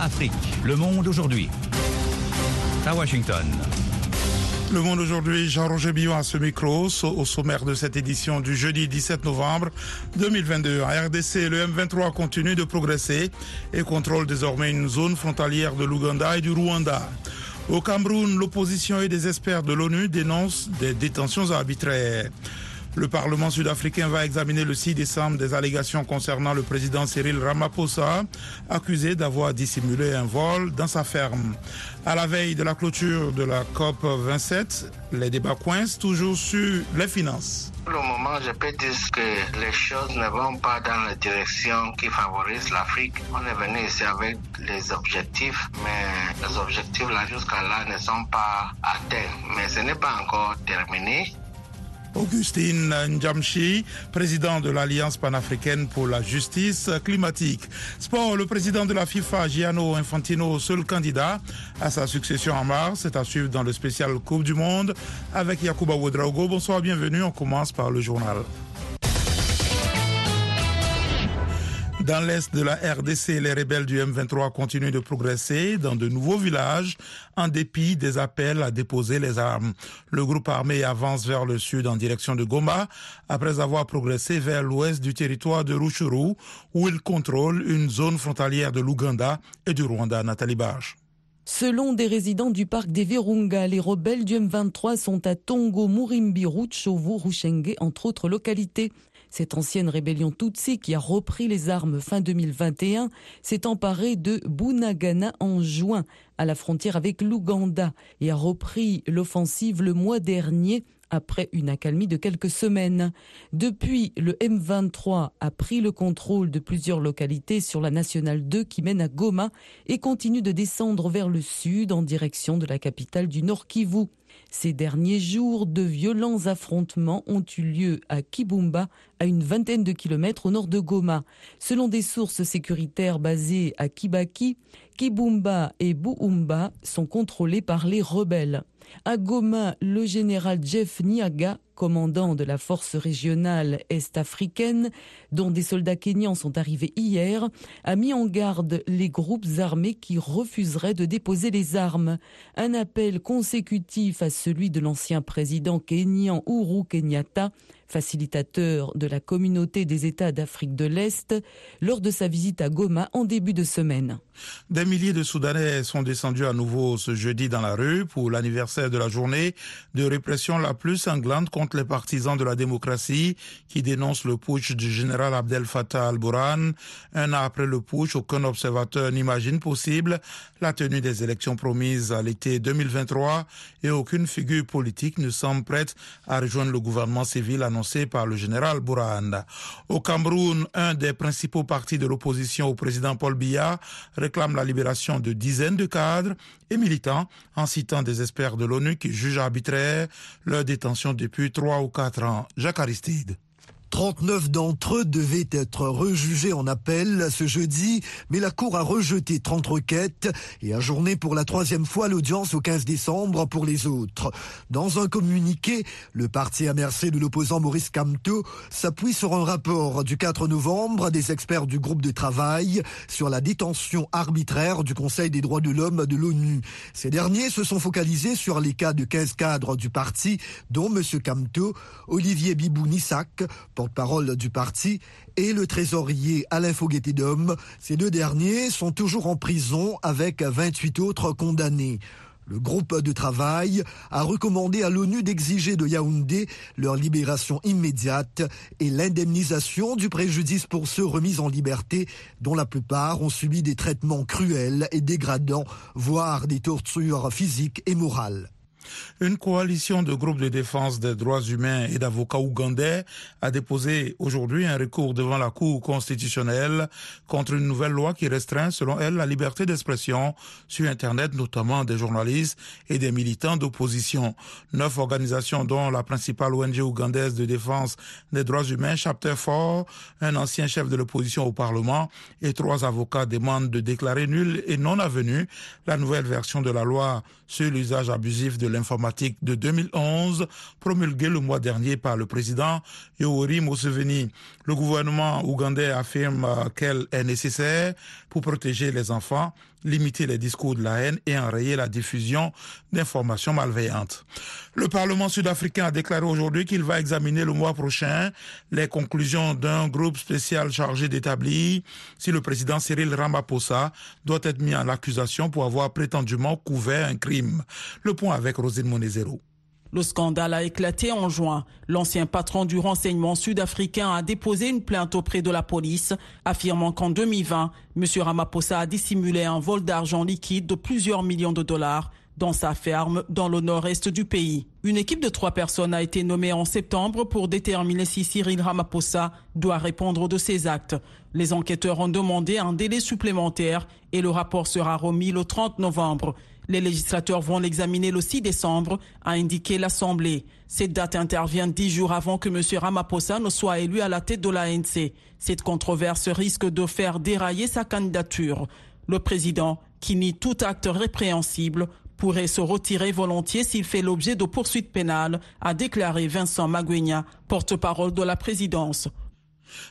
Afrique. Le monde aujourd'hui. À Washington. Le Monde aujourd'hui, Jean-Roger Billon à ce micro, au sommaire de cette édition du jeudi 17 novembre 2022. En RDC, le M23 continue de progresser et contrôle désormais une zone frontalière de l'Ouganda et du Rwanda. Au Cameroun, l'opposition et des experts de l'ONU dénoncent des détentions arbitraires. Le Parlement sud-africain va examiner le 6 décembre des allégations concernant le président Cyril Ramaphosa, accusé d'avoir dissimulé un vol dans sa ferme. À la veille de la clôture de la COP 27, les débats coincent toujours sur les finances. Pour le moment, je peux dire que les choses ne vont pas dans la direction qui favorise l'Afrique. On est venu ici avec les objectifs, mais les objectifs là jusqu'à là ne sont pas atteints. Mais ce n'est pas encore terminé. Augustine Njamchi, président de l'Alliance panafricaine pour la justice climatique. Sport, le président de la FIFA, Gianno Infantino, seul candidat à sa succession en mars, c'est à suivre dans le spécial Coupe du Monde avec Yacouba Ouedraogo. Bonsoir, bienvenue. On commence par le journal. Dans l'est de la RDC, les rebelles du M23 continuent de progresser dans de nouveaux villages en dépit des appels à déposer les armes. Le groupe armé avance vers le sud en direction de Goma après avoir progressé vers l'ouest du territoire de Ruchuru où il contrôle une zone frontalière de l'Ouganda et du Rwanda. Nathalie Barge. Selon des résidents du parc des Virunga, les rebelles du M23 sont à Tongo, Murimbi, entre autres localités. Cette ancienne rébellion Tutsi qui a repris les armes fin 2021 s'est emparée de Bunagana en juin à la frontière avec l'Ouganda et a repris l'offensive le mois dernier après une accalmie de quelques semaines. Depuis, le M23 a pris le contrôle de plusieurs localités sur la nationale 2 qui mène à Goma et continue de descendre vers le sud en direction de la capitale du Nord Kivu. Ces derniers jours, de violents affrontements ont eu lieu à Kibumba, à une vingtaine de kilomètres au nord de Goma. Selon des sources sécuritaires basées à Kibaki, Kibumba et Buumba sont contrôlés par les rebelles. À Goma, le général Jeff Niaga, commandant de la force régionale est-africaine, dont des soldats kenyans sont arrivés hier, a mis en garde les groupes armés qui refuseraient de déposer les armes. Un appel consécutif à celui de l'ancien président kenyan Uhuru Kenyatta facilitateur de la communauté des États d'Afrique de l'Est, lors de sa visite à Goma en début de semaine. Des milliers de Soudanais sont descendus à nouveau ce jeudi dans la rue pour l'anniversaire de la journée de répression la plus sanglante contre les partisans de la démocratie qui dénoncent le putsch du général Abdel Fattah al-Burhan. Un an après le putsch, aucun observateur n'imagine possible la tenue des élections promises à l'été 2023 et aucune figure politique ne semble prête à rejoindre le gouvernement civil annoncé Au Cameroun, un des principaux partis de l'opposition au président Paul Biya réclame la libération de dizaines de cadres et militants en citant des experts de l'ONU qui jugent arbitraire leur détention depuis trois ou quatre ans. Jacques Aristide. 39 d'entre eux devaient être rejugés en appel ce jeudi, mais la Cour a rejeté 30 requêtes et ajourné pour la troisième fois l'audience au 15 décembre pour les autres. Dans un communiqué, le parti à merci de l'opposant Maurice Kamto s'appuie sur un rapport du 4 novembre des experts du groupe de travail sur la détention arbitraire du Conseil des droits de l'homme de l'ONU. Ces derniers se sont focalisés sur les cas de 15 cadres du parti, dont M. Kamto, Olivier Bibou-Nissak, porte-parole du parti, et le trésorier Alain Foguetti-Dom. Ces deux derniers sont toujours en prison avec 28 autres condamnés. Le groupe de travail a recommandé à l'ONU d'exiger de Yaoundé leur libération immédiate et l'indemnisation du préjudice pour ceux remis en liberté, dont la plupart ont subi des traitements cruels et dégradants, voire des tortures physiques et morales. Une coalition de groupes de défense des droits humains et d'avocats ougandais a déposé aujourd'hui un recours devant la Cour constitutionnelle contre une nouvelle loi qui restreint, selon elle, la liberté d'expression sur Internet, notamment des journalistes et des militants d'opposition. Neuf organisations, dont la principale ONG ougandaise de défense des droits humains, Chapter 4, un ancien chef de l'opposition au Parlement et trois avocats demandent de déclarer nul et non avenu la nouvelle version de la loi sur l'usage abusif de l'informatique de 2011, promulguée le mois dernier par le président Yoweri Museveni. Le gouvernement ougandais affirme qu'elle est nécessaire pour protéger les enfants, limiter les discours de la haine et enrayer la diffusion d'informations malveillantes. Le Parlement sud-africain a déclaré aujourd'hui qu'il va examiner le mois prochain les conclusions d'un groupe spécial chargé d'établir si le président Cyril Ramaphosa doit être mis en accusation pour avoir prétendument couvert un crime. Le point avec Rosine Monezero. Le scandale a éclaté en juin. L'ancien patron du renseignement sud-africain a déposé une plainte auprès de la police, affirmant qu'en 2020, M. Ramaphosa a dissimulé un vol d'argent liquide de plusieurs millions de dollars dans sa ferme dans le nord-est du pays. Une équipe de trois personnes a été nommée en septembre pour déterminer si Cyril Ramaphosa doit répondre de ses actes. Les enquêteurs ont demandé un délai supplémentaire et le rapport sera remis le 30 novembre. Les législateurs vont l'examiner le 6 décembre, a indiqué l'Assemblée. Cette date intervient dix jours avant que M. Ramaphosa ne soit élu à la tête de l'ANC. Cette controverse risque de faire dérailler sa candidature. Le président, qui nie tout acte répréhensible, pourrait se retirer volontiers s'il fait l'objet de poursuites pénales, a déclaré Vincent Maguigna, porte-parole de la présidence.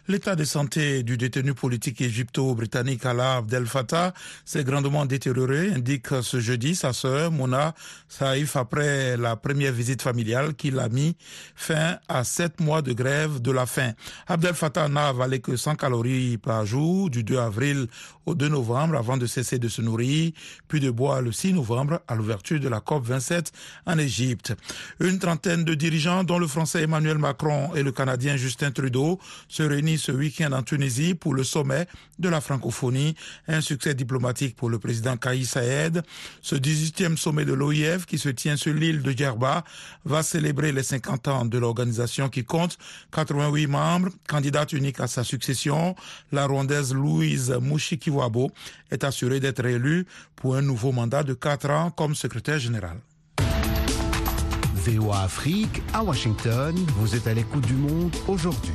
L'état de santé du détenu politique égypto-britannique Alaa Abdel Fattah s'est grandement détérioré, indique ce jeudi sa sœur Mona Saïf après la première visite familiale qui a mis fin à sept mois de grève de la faim. Abdel Fattah n'a avalé que 100 calories par jour du 2 avril au 2 novembre avant de cesser de se nourrir, puis de boire le 6 novembre à l'ouverture de la COP 27 en Égypte. Une trentaine de dirigeants dont le français Emmanuel Macron et le canadien Justin Trudeau se réunis ce week-end en Tunisie pour le sommet de la francophonie, un succès diplomatique pour le président Kaïs Saïed. Ce 18e sommet de l'OIF qui se tient sur l'île de Djerba va célébrer les 50 ans de l'organisation qui compte 88 membres, candidate unique à sa succession. La rwandaise Louise Est assurée d'être élue pour un nouveau mandat de 4 ans comme secrétaire général. VOA Afrique à Washington, vous êtes à l'écoute du monde aujourd'hui.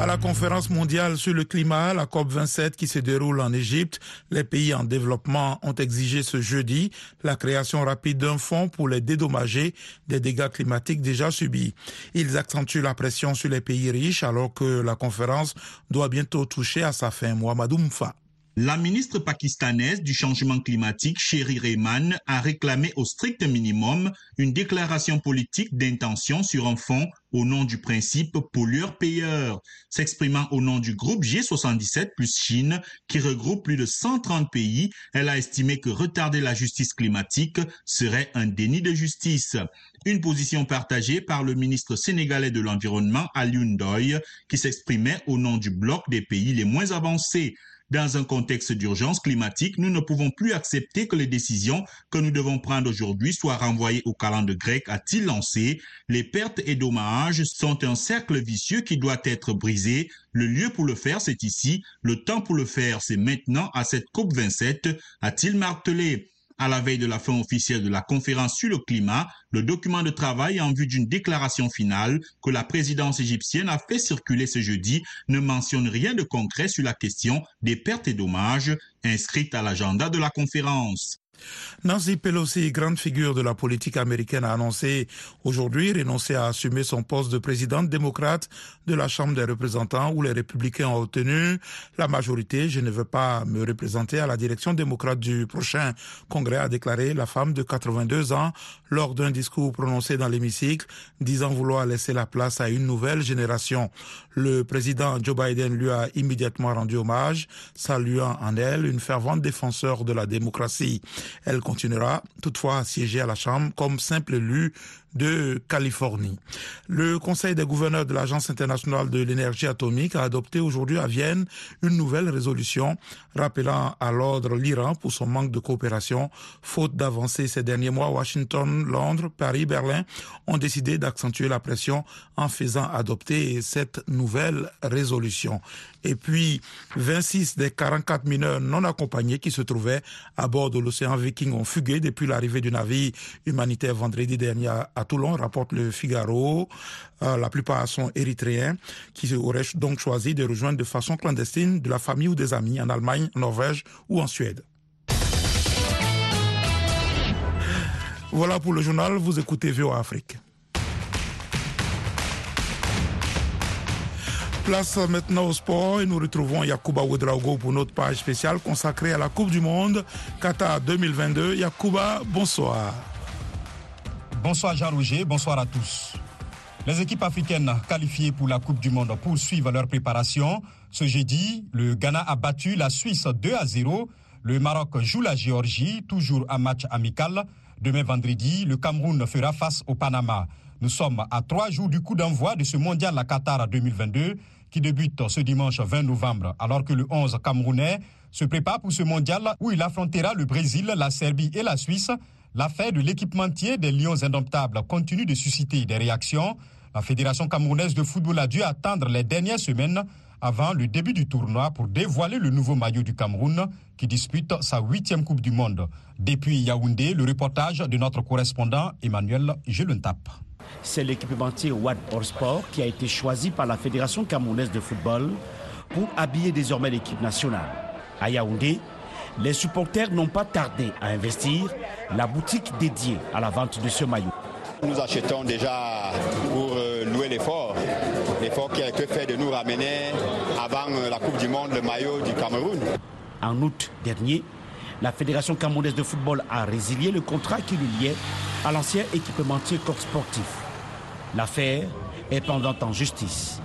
À la conférence mondiale sur le climat, la COP27 qui se déroule en Égypte, les pays en développement ont exigé ce jeudi la création rapide d'un fonds pour les dédommager des dégâts climatiques déjà subis. Ils accentuent la pression sur les pays riches alors que la conférence doit bientôt toucher à sa fin. Mohamed Oumfa. La ministre pakistanaise du changement climatique, Sherry Rehman, a réclamé au strict minimum une déclaration politique d'intention sur un fonds au nom du principe pollueur-payeur. S'exprimant au nom du groupe G77 plus Chine, qui regroupe plus de 130 pays, elle a estimé que retarder la justice climatique serait un déni de justice. Une position partagée par le ministre sénégalais de l'Environnement, Alioune Doy, qui s'exprimait au nom du bloc des pays les moins avancés. Dans un contexte d'urgence climatique, nous ne pouvons plus accepter que les décisions que nous devons prendre aujourd'hui soient renvoyées au calendrier grec, a-t-il lancé. Les pertes et dommages sont un cercle vicieux qui doit être brisé. Le lieu pour le faire, c'est ici. Le temps pour le faire, c'est maintenant à cette COP 27, a-t-il martelé. À la veille de la fin officielle de la conférence sur le climat, le document de travail en vue d'une déclaration finale que la présidence égyptienne a fait circuler ce jeudi ne mentionne rien de concret sur la question des pertes et dommages inscrites à l'agenda de la conférence. Nancy Pelosi, grande figure de la politique américaine, a annoncé aujourd'hui renoncer à assumer son poste de présidente démocrate de la Chambre des représentants où les républicains ont obtenu la majorité. Je ne veux pas me représenter à la direction démocrate du prochain congrès, a déclaré la femme de 82 ans lors d'un discours prononcé dans l'hémicycle, disant vouloir laisser la place à une nouvelle génération. Le président Joe Biden lui a immédiatement rendu hommage, saluant en elle une fervente défenseur de la démocratie. Elle continuera toutefois à siéger à la Chambre comme simple élu de Californie. Le Conseil des gouverneurs de l'Agence internationale de l'énergie atomique a adopté aujourd'hui à Vienne une nouvelle résolution rappelant à l'ordre l'Iran pour son manque de coopération. Faute d'avancer ces derniers mois, Washington, Londres, Paris, Berlin ont décidé d'accentuer la pression en faisant adopter cette nouvelle résolution. Et puis, 26 des 44 mineurs non accompagnés qui se trouvaient à bord de l'océan Viking ont fugué depuis l'arrivée du navire humanitaire vendredi dernier à Toulon, rapporte le Figaro. Euh, la plupart sont érythréens qui auraient donc choisi de rejoindre de façon clandestine de la famille ou des amis en Allemagne, Norvège ou en Suède. Voilà pour le journal, vous écoutez VOA Afrique. Place maintenant au sport et nous retrouvons Yacouba Ouedraogo pour notre page spéciale consacrée à la Coupe du Monde Qatar 2022. Yacouba, bonsoir. Bonsoir Jean-Roger, bonsoir à tous. Les équipes africaines qualifiées pour la Coupe du Monde poursuivent leur préparation. Ce jeudi, le Ghana a battu la Suisse 2 à 0. Le Maroc joue la Géorgie, toujours un match amical. Demain vendredi, le Cameroun fera face au Panama. Nous sommes à trois jours du coup d'envoi de ce mondial à Qatar 2022 qui débute ce dimanche 20 novembre, alors que le 11 Camerounais se prépare pour ce mondial où il affrontera le Brésil, la Serbie et la Suisse. L'affaire de l'équipementier des Lions indomptables continue de susciter des réactions. La Fédération camerounaise de football a dû attendre les dernières semaines avant le début du tournoi pour dévoiler le nouveau maillot du Cameroun qui dispute sa huitième Coupe du Monde. Depuis Yaoundé, le reportage de notre correspondant Emmanuel Gelentap. C'est l'équipementier Watt Sport qui a été choisi par la Fédération camerounaise de football pour habiller désormais l'équipe nationale. À Yaoundé, les supporters n'ont pas tardé à investir la boutique dédiée à la vente de ce maillot. Nous achetons déjà pour euh, louer l'effort, l'effort qui a été fait de nous ramener avant euh, la Coupe du Monde le maillot du Cameroun. En août dernier, la Fédération camerounaise de football a résilié le contrat qui le liait à l'ancien équipementier corps sportif. L'affaire est pendant en justice.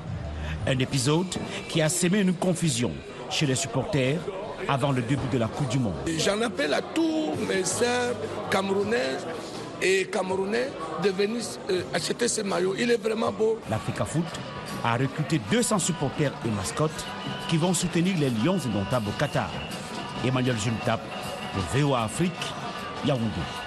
Un épisode qui a semé une confusion chez les supporters avant le début de la Coupe du Monde. J'en appelle à tous mes sœurs camerounaises et camerounais de venir euh, acheter ce maillot. Il est vraiment beau. L'Africa Foot a recruté 200 supporters et mascottes qui vont soutenir les Lions indomptables au Qatar. Emmanuel Juntap, le VOA Afrique, Yaoundé.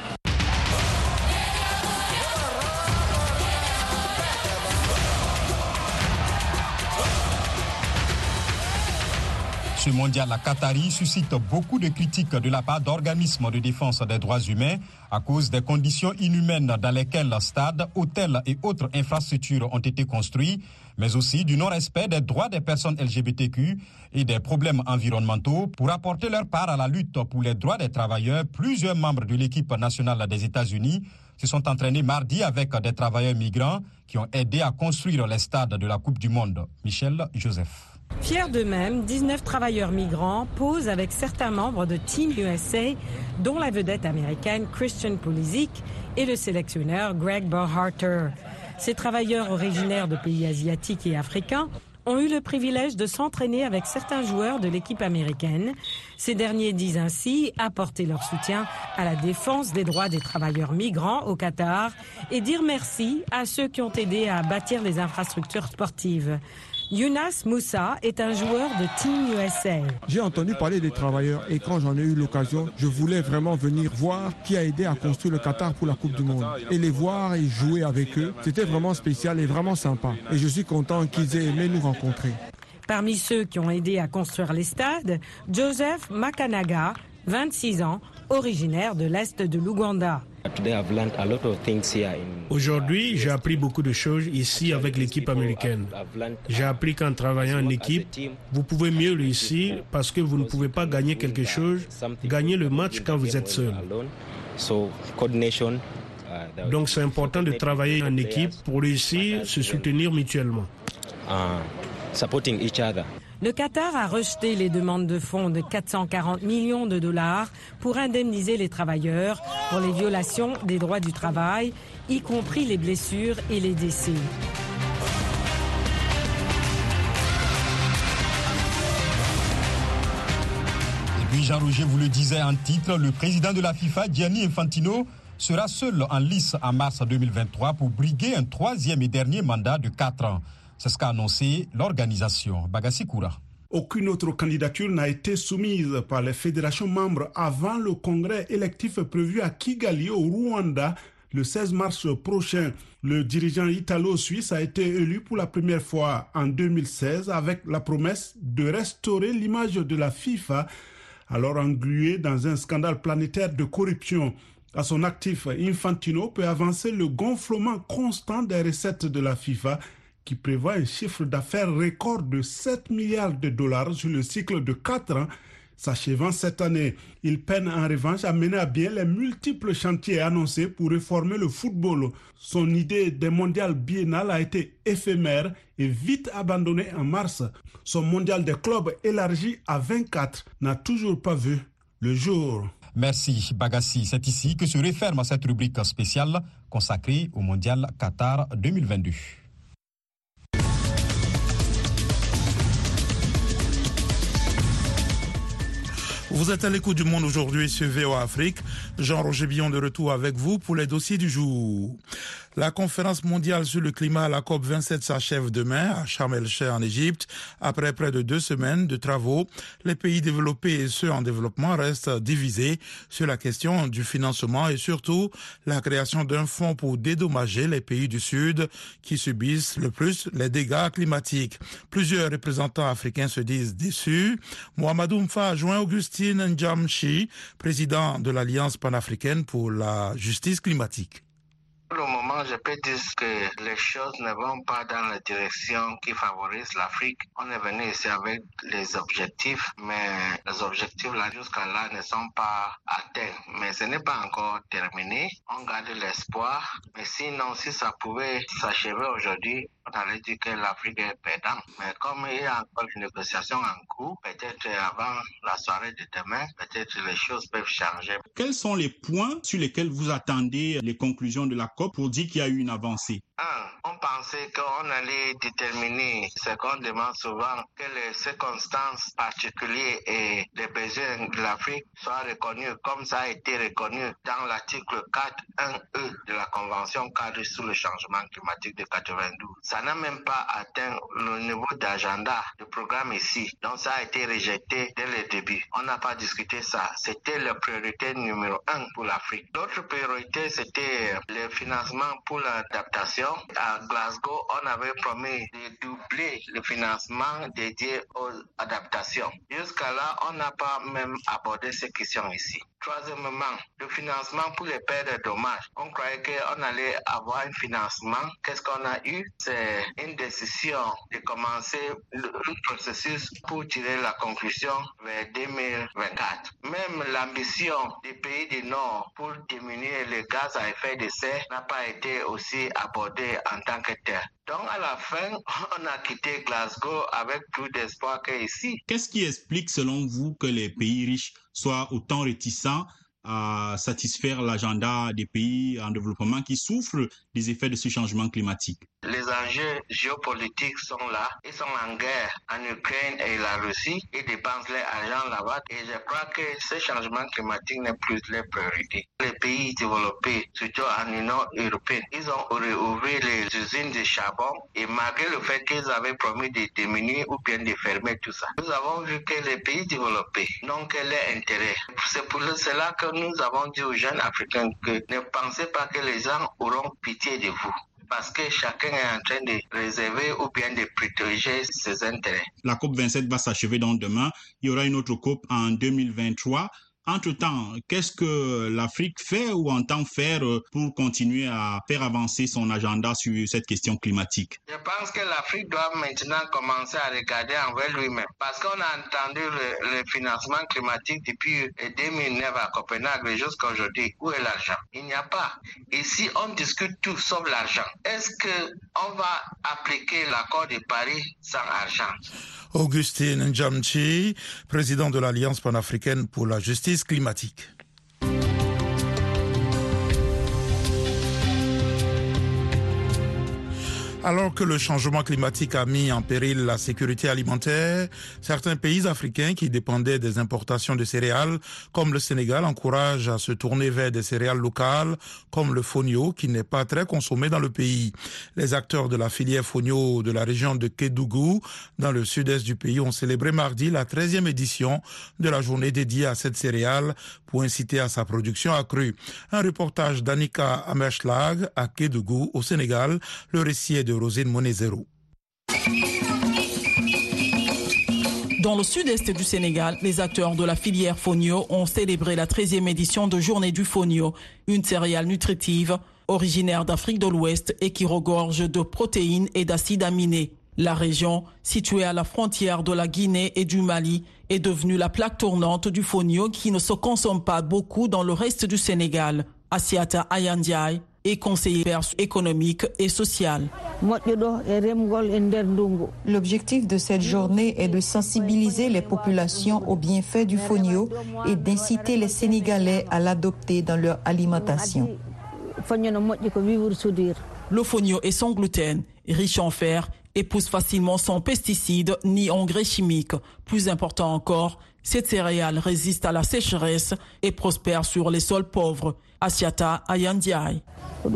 Ce mondial à Qatari suscite beaucoup de critiques de la part d'organismes de défense des droits humains à cause des conditions inhumaines dans lesquelles stades, hôtels et autres infrastructures ont été construits, mais aussi du non-respect des droits des personnes LGBTQ et des problèmes environnementaux. Pour apporter leur part à la lutte pour les droits des travailleurs, plusieurs membres de l'équipe nationale des États-Unis se sont entraînés mardi avec des travailleurs migrants qui ont aidé à construire les stades de la Coupe du Monde. Michel Joseph. Fiers d'eux-mêmes, 19 travailleurs migrants posent avec certains membres de Team USA, dont la vedette américaine Christian Pulisic et le sélectionneur Greg Berharter. Ces travailleurs originaires de pays asiatiques et africains ont eu le privilège de s'entraîner avec certains joueurs de l'équipe américaine. Ces derniers disent ainsi apporter leur soutien à la défense des droits des travailleurs migrants au Qatar et dire merci à ceux qui ont aidé à bâtir les infrastructures sportives. Younas Moussa est un joueur de Team USA. J'ai entendu parler des travailleurs et quand j'en ai eu l'occasion, je voulais vraiment venir voir qui a aidé à construire le Qatar pour la Coupe du Monde. Et les voir et jouer avec eux, c'était vraiment spécial et vraiment sympa. Et je suis content qu'ils aient aimé nous rencontrer. Parmi ceux qui ont aidé à construire les stades, Joseph Makanaga, 26 ans, originaire de l'Est de l'Ouganda. Aujourd'hui, j'ai appris beaucoup de choses ici avec l'équipe américaine. J'ai appris qu'en travaillant en équipe, vous pouvez mieux réussir parce que vous ne pouvez pas gagner quelque chose, gagner le match quand vous êtes seul. Donc c'est important de travailler en équipe pour réussir, se soutenir mutuellement. Le Qatar a rejeté les demandes de fonds de 440 millions de dollars pour indemniser les travailleurs pour les violations des droits du travail, y compris les blessures et les décès. Et puis Jean-Roger vous le disait en titre, le président de la FIFA, Gianni Infantino, sera seul en lice en mars 2023 pour briguer un troisième et dernier mandat de quatre ans. C'est ce qu'a annoncé l'organisation Bagassi Koura. Aucune autre candidature n'a été soumise par les fédérations membres avant le congrès électif prévu à Kigali au Rwanda le 16 mars prochain. Le dirigeant italo-suisse a été élu pour la première fois en 2016 avec la promesse de restaurer l'image de la FIFA, alors engluée dans un scandale planétaire de corruption. À son actif, Infantino peut avancer le gonflement constant des recettes de la FIFA qui prévoit un chiffre d'affaires record de 7 milliards de dollars sur le cycle de 4 ans, s'achevant cette année. Il peine en revanche à mener à bien les multiples chantiers annoncés pour réformer le football. Son idée des mondial biennal a été éphémère et vite abandonnée en mars. Son mondial des clubs élargi à 24 n'a toujours pas vu le jour. Merci Bagassi. C'est ici que se referme cette rubrique spéciale consacrée au mondial Qatar 2022. Vous êtes à l'écoute du monde aujourd'hui sur VOA Afrique. Jean-Roger Billon de retour avec vous pour les dossiers du jour. La conférence mondiale sur le climat, la COP 27, s'achève demain à Sharm el-Sheikh en Égypte. Après près de deux semaines de travaux, les pays développés et ceux en développement restent divisés sur la question du financement et surtout la création d'un fonds pour dédommager les pays du Sud qui subissent le plus les dégâts climatiques. Plusieurs représentants africains se disent déçus. Mohamedou Mfa joint Augustine Njamchi, président de l'Alliance panafricaine pour la justice climatique. Pour le moment, je peux dire que les choses ne vont pas dans la direction qui favorise l'Afrique. On est venu ici avec les objectifs, mais les objectifs là jusqu'à là ne sont pas atteints. Mais ce n'est pas encore terminé. On garde l'espoir. Mais sinon, si ça pouvait s'achever aujourd'hui, allait dire que l'Afrique est perdante. Mais comme il y a encore une négociation en cours, peut-être avant la soirée de demain, peut-être les choses peuvent changer. Quels sont les points sur lesquels vous attendez les conclusions de la COP pour dire qu'il y a eu une avancée? Un, on pensait qu'on allait déterminer ce qu'on demande souvent, que les circonstances particulières et les besoins de l'Afrique soient reconnus comme ça a été reconnu dans l'article 4.1e de la Convention cadre sur le changement climatique de 92. Ça n'a même pas atteint le niveau d'agenda du programme ici. Donc ça a été rejeté dès le début. On n'a pas discuté ça. C'était la priorité numéro un pour l'Afrique. L'autre priorité, c'était le financement pour l'adaptation à Glasgow, on avait promis de doubler le financement dédié aux adaptations. Jusqu'à là, on n'a pas même abordé ces questions ici. Troisièmement, le financement pour les pertes de dommages. On croyait qu'on allait avoir un financement. Qu'est-ce qu'on a eu? C'est une décision de commencer le processus pour tirer la conclusion vers 2024. Même l'ambition des pays du Nord pour diminuer les gaz à effet de serre n'a pas été aussi abordée en tant que tel. Donc à la fin, on a quitté Glasgow avec plus d'espoir qu'ici. Qu'est-ce qui explique selon vous que les pays riches soient autant réticents à satisfaire l'agenda des pays en développement qui souffrent des effets de ce changement climatique Les enjeux géopolitiques sont là. Ils sont en guerre en Ukraine et la Russie. Ils dépensent leur argent là-bas. Et je crois que ce changement climatique n'est plus leur priorité. Les pays développés, surtout en Union européenne, ils ont réouvert les usines de charbon et malgré le fait qu'ils avaient promis de diminuer ou bien de fermer tout ça, nous avons vu que les pays développés n'ont que leur intérêt. C'est pour cela que nous avons dit aux jeunes Africains que ne pensez pas que les gens auront pitié de vous parce que chacun est en train de réserver ou bien de protéger ses intérêts. La COP 27 va s'achever donc demain. Il y aura une autre COP en 2023. Entre-temps, qu'est-ce que l'Afrique fait ou entend faire pour continuer à faire avancer son agenda sur cette question climatique? Je pense que l'Afrique doit maintenant commencer à regarder envers lui-même parce qu'on a entendu le, financement climatique depuis 2009 à Copenhague jusqu'à aujourd'hui. Où est l'argent? Il n'y a pas. Ici, on discute tout sauf l'argent. Est-ce qu'on va appliquer l'accord de Paris sans argent? Augustine Njamchi, président de l'Alliance panafricaine pour la justice climatique. Alors que le changement climatique a mis en péril la sécurité alimentaire, certains pays africains qui dépendaient des importations de céréales, comme le Sénégal, encouragent à se tourner vers des céréales locales, comme le fonio, qui n'est pas très consommé dans le pays. Les acteurs de la filière fonio de la région de Kédougou, dans le sud-est du pays, ont célébré mardi la 13e édition de la journée dédiée à cette céréale pour inciter à sa production accrue. Un reportage d'Annika Amerschlag à Kédougou, au Sénégal. Le récit est de Dans le sud-est du Sénégal, les acteurs de la filière Fonio ont célébré la 13e édition de Journée du Fonio, une céréale nutritive originaire d'Afrique de l'Ouest et qui regorge de protéines et d'acides aminés. La région, située à la frontière de la Guinée et du Mali, est devenue la plaque tournante du fonio qui ne se consomme pas beaucoup dans le reste du Sénégal. Asiata Ayandiaï est conseiller économique et social. L'objectif de cette journée est de sensibiliser les populations aux bienfaits du fonio et d'inciter les Sénégalais à l'adopter dans leur alimentation. Le fonio est sans gluten, riche en fer et pousse facilement sans pesticides ni engrais chimiques. Plus important encore, cette céréale résiste à la sécheresse et prospère sur les sols pauvres. Asiata. Le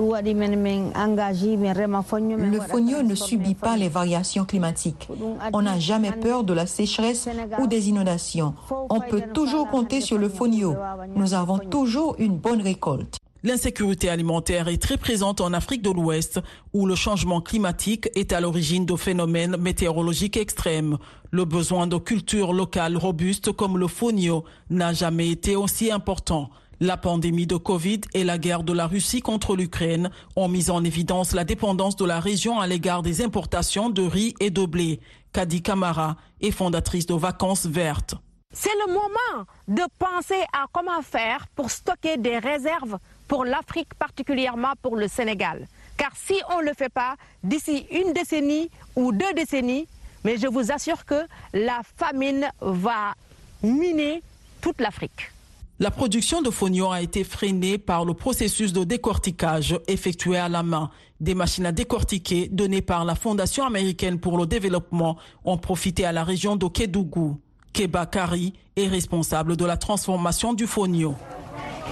fonio ne subit pas les variations climatiques. On n'a jamais peur de la sécheresse ou des inondations. On peut toujours compter sur le fonio. Nous avons toujours une bonne récolte. L'insécurité alimentaire est très présente en Afrique de l'Ouest, où le changement climatique est à l'origine de phénomènes météorologiques extrêmes. Le besoin de cultures locales robustes comme le fonio n'a jamais été aussi important. La pandémie de Covid et la guerre de la Russie contre l'Ukraine ont mis en évidence la dépendance de la région à l'égard des importations de riz et de blé. Kadi Kamara est fondatrice de Vacances Vertes. C'est le moment de penser à comment faire pour stocker des réserves pour l'Afrique, particulièrement pour le Sénégal. Car si on ne le fait pas, d'ici une décennie ou deux décennies, mais je vous assure que la famine va miner toute l'Afrique. La production de fonio a été freinée par le processus de décortiquage effectué à la main. Des machines à décortiquer données par la Fondation américaine pour le développement ont profité à la région de Kédougou. Keba Kari est responsable de la transformation du fonio.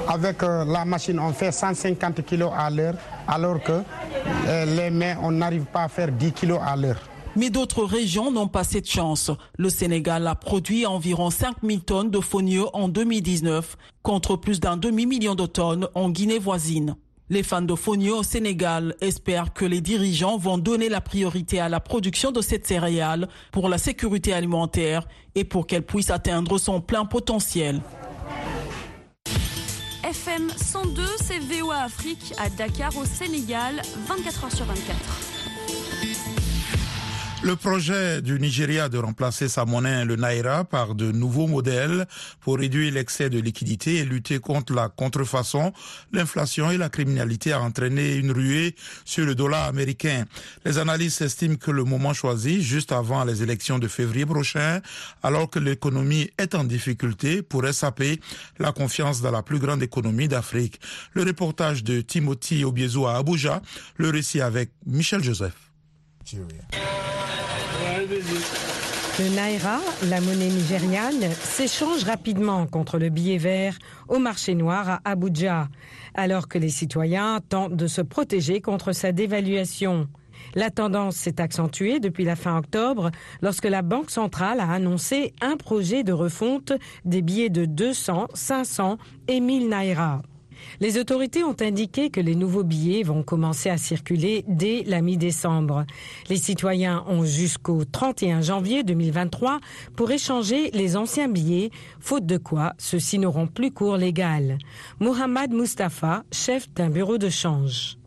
Avec euh, la machine, on fait 150 kg à l'heure, alors que euh, les mains, on n'arrive pas à faire 10 kg à l'heure. Mais d'autres régions n'ont pas cette chance. Le Sénégal a produit environ 5000 tonnes de fonio en 2019, contre plus d'un demi-million de tonnes en Guinée voisine. Les fans de fonio au Sénégal espèrent que les dirigeants vont donner la priorité à la production de cette céréale pour la sécurité alimentaire et pour qu'elle puisse atteindre son plein potentiel. FM 102, c'est VOA Afrique à Dakar au Sénégal, 24h sur 24. Le projet du Nigeria de remplacer sa monnaie, le Naira, par de nouveaux modèles pour réduire l'excès de liquidité et lutter contre la contrefaçon, l'inflation et la criminalité a entraîné une ruée sur le dollar américain. Les analystes estiment que le moment choisi, juste avant les élections de février prochain, alors que l'économie est en difficulté, pourrait saper la confiance dans la plus grande économie d'Afrique. Le reportage de Timothy Obiezo à Abuja, le récit avec Michel Joseph. Le Naira, la monnaie nigériane, s'échange rapidement contre le billet vert au marché noir à Abuja, alors que les citoyens tentent de se protéger contre sa dévaluation. La tendance s'est accentuée depuis la fin octobre lorsque la Banque centrale a annoncé un projet de refonte des billets de 200, 500 et 1000 naira. Les autorités ont indiqué que les nouveaux billets vont commencer à circuler dès la mi-décembre. Les citoyens ont jusqu'au 31 janvier 2023 pour échanger les anciens billets, faute de quoi ceux-ci n'auront plus cours légal. Mohamed Mustafa, chef d'un bureau de change.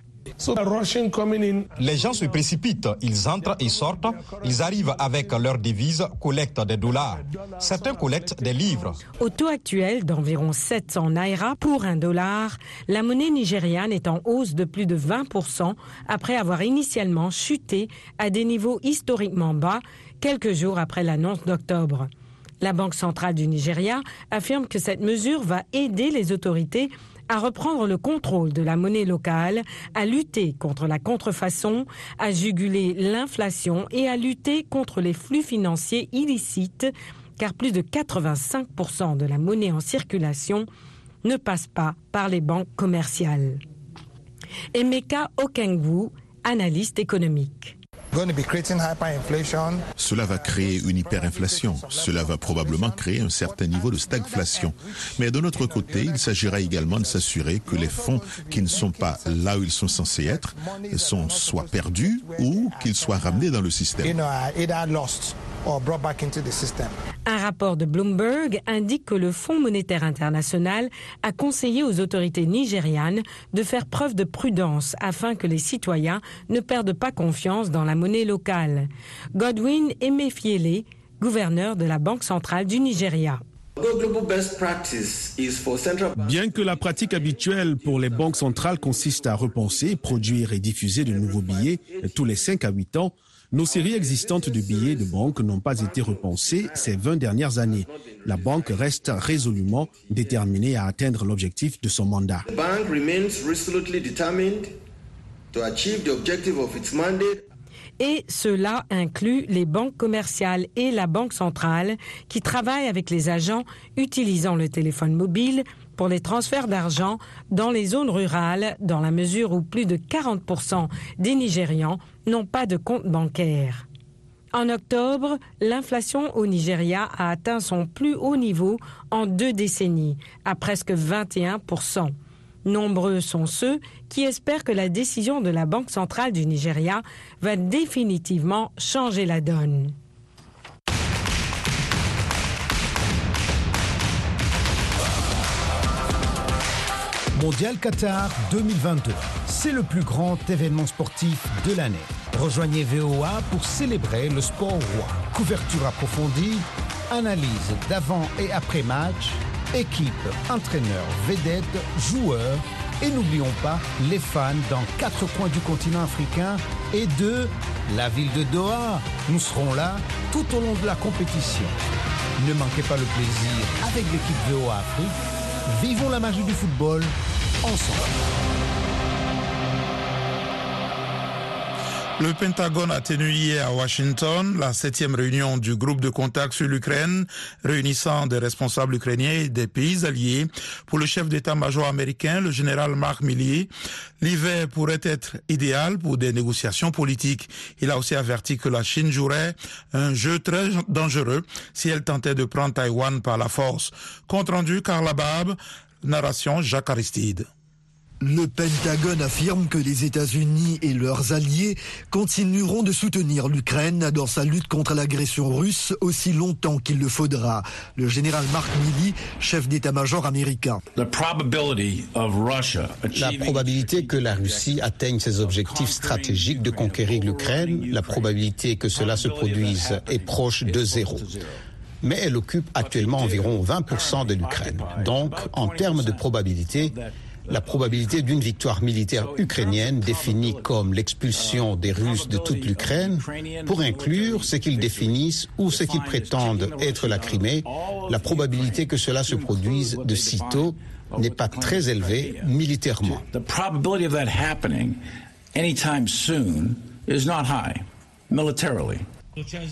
Les gens se précipitent, ils entrent et sortent, ils arrivent avec leurs devises, collectent des dollars. Certains collectent des livres. Au taux actuel d'environ 700 naira pour un dollar, la monnaie nigériane est en hausse de plus de 20% après avoir initialement chuté à des niveaux historiquement bas quelques jours après l'annonce d'octobre. La Banque centrale du Nigeria affirme que cette mesure va aider les autorités à reprendre le contrôle de la monnaie locale, à lutter contre la contrefaçon, à juguler l'inflation et à lutter contre les flux financiers illicites, car plus de 85% de la monnaie en circulation ne passe pas par les banques commerciales. Emeka Okengwu, analyste économique. Cela va créer une hyperinflation. Cela va probablement créer un certain niveau de stagflation. Mais de notre côté, il s'agira également de s'assurer que les fonds qui ne sont pas là où ils sont censés être sont soit perdus ou qu'ils soient ramenés dans le système. Un rapport de Bloomberg indique que le Fonds monétaire international a conseillé aux autorités nigérianes de faire preuve de prudence afin que les citoyens ne perdent pas confiance dans la monnaie locale. Godwin Emefiele, gouverneur de la Banque centrale du Nigeria. Bien que la pratique habituelle pour les banques centrales consiste à repenser, produire et diffuser de nouveaux billets tous les 5 à 8 ans, nos séries existantes de billets de banque n'ont pas été repensées ces 20 dernières années. La banque reste résolument déterminée à atteindre l'objectif de son mandat. Et cela inclut les banques commerciales et la Banque centrale qui travaillent avec les agents utilisant le téléphone mobile pour les transferts d'argent dans les zones rurales, dans la mesure où plus de 40% des Nigérians n'ont pas de compte bancaire. En octobre, l'inflation au Nigeria a atteint son plus haut niveau en deux décennies, à presque 21 Nombreux sont ceux qui espèrent que la décision de la Banque centrale du Nigeria va définitivement changer la donne. Mondial Qatar 2022. C'est le plus grand événement sportif de l'année. Rejoignez VOA pour célébrer le sport roi. Couverture approfondie, analyse d'avant et après match, équipe, entraîneurs, vedettes, joueurs et n'oublions pas les fans dans quatre coins du continent africain et de la ville de Doha. Nous serons là tout au long de la compétition. Ne manquez pas le plaisir avec l'équipe VOA Afrique. Vivons la magie du football ensemble. Le Pentagone a tenu hier à Washington la septième réunion du groupe de contact sur l'Ukraine, réunissant des responsables ukrainiens et des pays alliés. Pour le chef d'état-major américain, le général Mark Milley, l'hiver pourrait être idéal pour des négociations politiques. Il a aussi averti que la Chine jouerait un jeu très dangereux si elle tentait de prendre Taïwan par la force. Compte rendu Carla Barbe, narration Jacques Aristide. Le Pentagone affirme que les États-Unis et leurs alliés continueront de soutenir l'Ukraine dans sa lutte contre l'agression russe aussi longtemps qu'il le faudra. Le général Mark Milley, chef d'état-major américain. La probabilité que la Russie atteigne ses objectifs stratégiques de conquérir l'Ukraine, la probabilité que cela se produise est proche de zéro mais elle occupe actuellement environ 20% de l'Ukraine. Donc, en termes de probabilité, la probabilité d'une victoire militaire ukrainienne définie comme l'expulsion des Russes de toute l'Ukraine, pour inclure ce qu'ils définissent ou ce qu'ils prétendent être la Crimée, la probabilité que cela se produise de sitôt n'est pas très élevée militairement.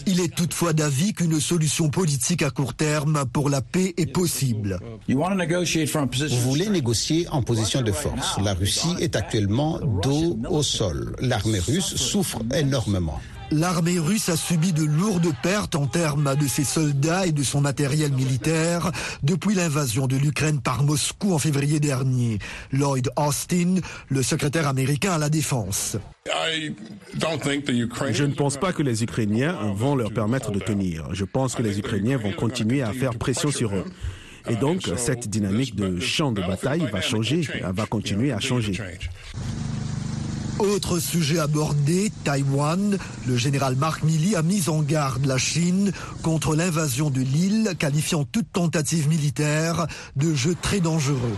Il est toutefois d'avis qu'une solution politique à court terme pour la paix est possible. Vous voulez négocier en position de force. La Russie est actuellement dos au sol. L'armée russe souffre énormément. L'armée russe a subi de lourdes pertes en termes de ses soldats et de son matériel militaire depuis l'invasion de l'Ukraine par Moscou en février dernier. Lloyd Austin, le secrétaire américain à la défense. Je ne pense pas que les Ukrainiens vont leur permettre de tenir. Je pense que les Ukrainiens vont continuer à faire pression sur eux. Et donc, cette dynamique de champ de bataille va changer, va continuer à changer. Autre sujet abordé, Taïwan. Le général Mark Milley a mis en garde la Chine contre l'invasion de l'île, qualifiant toute tentative militaire de jeu très dangereux.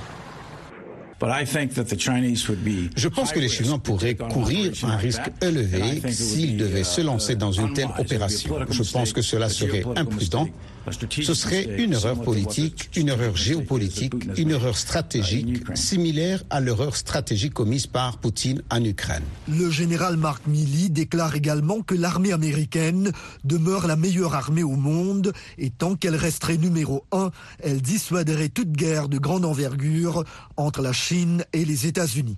Je pense que les Chinois pourraient courir un risque élevé s'ils devaient se lancer dans une telle opération. Je pense que cela serait imprudent ce serait une erreur politique, une erreur géopolitique, une erreur stratégique, similaire à l'erreur stratégique commise par Poutine en Ukraine. Le général Mark Milley déclare également que l'armée américaine demeure la meilleure armée au monde et tant qu'elle resterait numéro un, elle dissuaderait toute guerre de grande envergure entre la Chine et les États-Unis.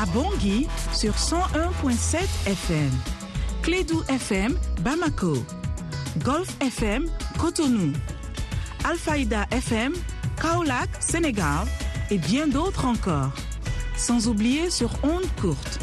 À Bangui sur 101.7 FM. Clédou FM, Bamako. Golf FM, Cotonou. Alfaïda FM, Kaolac, Sénégal et bien d'autres encore. Sans oublier sur ondes courtes